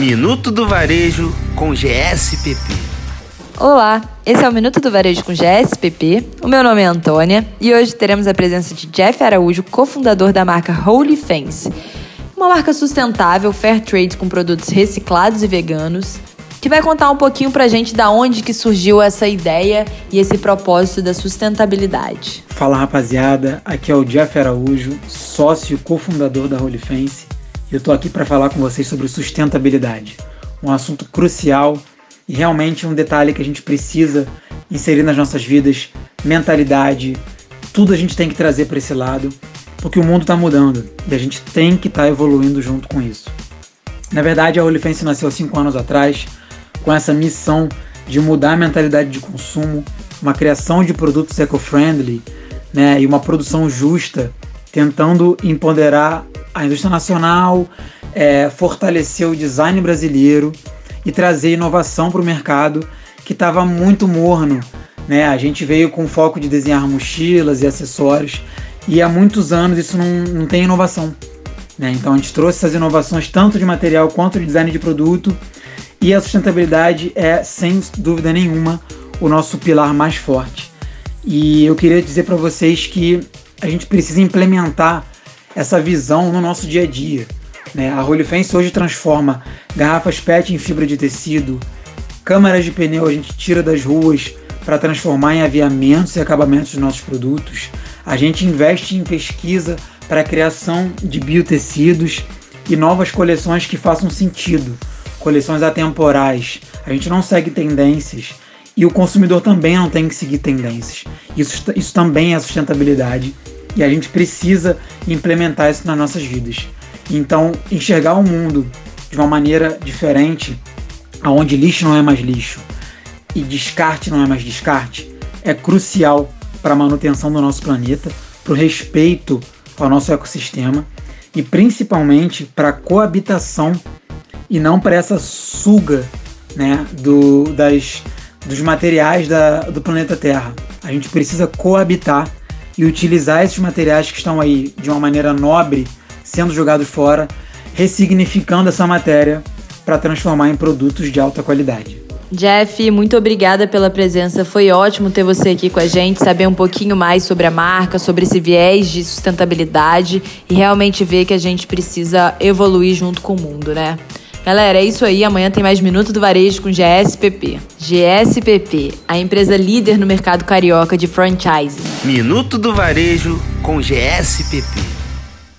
Minuto do Varejo com GSPP. Olá, esse é o Minuto do Varejo com GSPP. O meu nome é Antônia e hoje teremos a presença de Jeff Araújo, cofundador da marca Holy Fence, uma marca sustentável, fair trade com produtos reciclados e veganos, que vai contar um pouquinho pra gente da onde que surgiu essa ideia e esse propósito da sustentabilidade. Fala rapaziada, aqui é o Jeff Araújo, sócio e cofundador da Holy Fence. Eu tô aqui para falar com vocês sobre sustentabilidade, um assunto crucial e realmente um detalhe que a gente precisa inserir nas nossas vidas, mentalidade, tudo a gente tem que trazer para esse lado, porque o mundo está mudando e a gente tem que estar tá evoluindo junto com isso. Na verdade, a Holy Fence nasceu cinco anos atrás com essa missão de mudar a mentalidade de consumo, uma criação de produtos eco-friendly né, e uma produção justa, tentando empoderar a indústria nacional, é, fortalecer o design brasileiro e trazer inovação para o mercado que estava muito morno. Né? A gente veio com foco de desenhar mochilas e acessórios e há muitos anos isso não, não tem inovação. Né? Então a gente trouxe essas inovações tanto de material quanto de design de produto e a sustentabilidade é, sem dúvida nenhuma, o nosso pilar mais forte. E eu queria dizer para vocês que a gente precisa implementar essa visão no nosso dia a dia. Né? A Holy Fence hoje transforma garrafas PET em fibra de tecido, câmaras de pneu a gente tira das ruas para transformar em aviamentos e acabamentos dos nossos produtos. A gente investe em pesquisa para a criação de biotecidos e novas coleções que façam sentido coleções atemporais. A gente não segue tendências e o consumidor também não tem que seguir tendências. Isso, isso também é sustentabilidade e a gente precisa implementar isso nas nossas vidas. Então, enxergar o mundo de uma maneira diferente, aonde lixo não é mais lixo e descarte não é mais descarte, é crucial para a manutenção do nosso planeta, para o respeito ao nosso ecossistema e principalmente para a coabitação e não para essa suga né, do, das, dos materiais da, do planeta Terra. A gente precisa coabitar e utilizar esses materiais que estão aí de uma maneira nobre, sendo jogados fora, ressignificando essa matéria para transformar em produtos de alta qualidade. Jeff, muito obrigada pela presença. Foi ótimo ter você aqui com a gente, saber um pouquinho mais sobre a marca, sobre esse viés de sustentabilidade e realmente ver que a gente precisa evoluir junto com o mundo, né? Galera, é isso aí. Amanhã tem mais Minuto do Varejo com GSPP. GSPP, a empresa líder no mercado carioca de franchising. Minuto do Varejo com GSPP.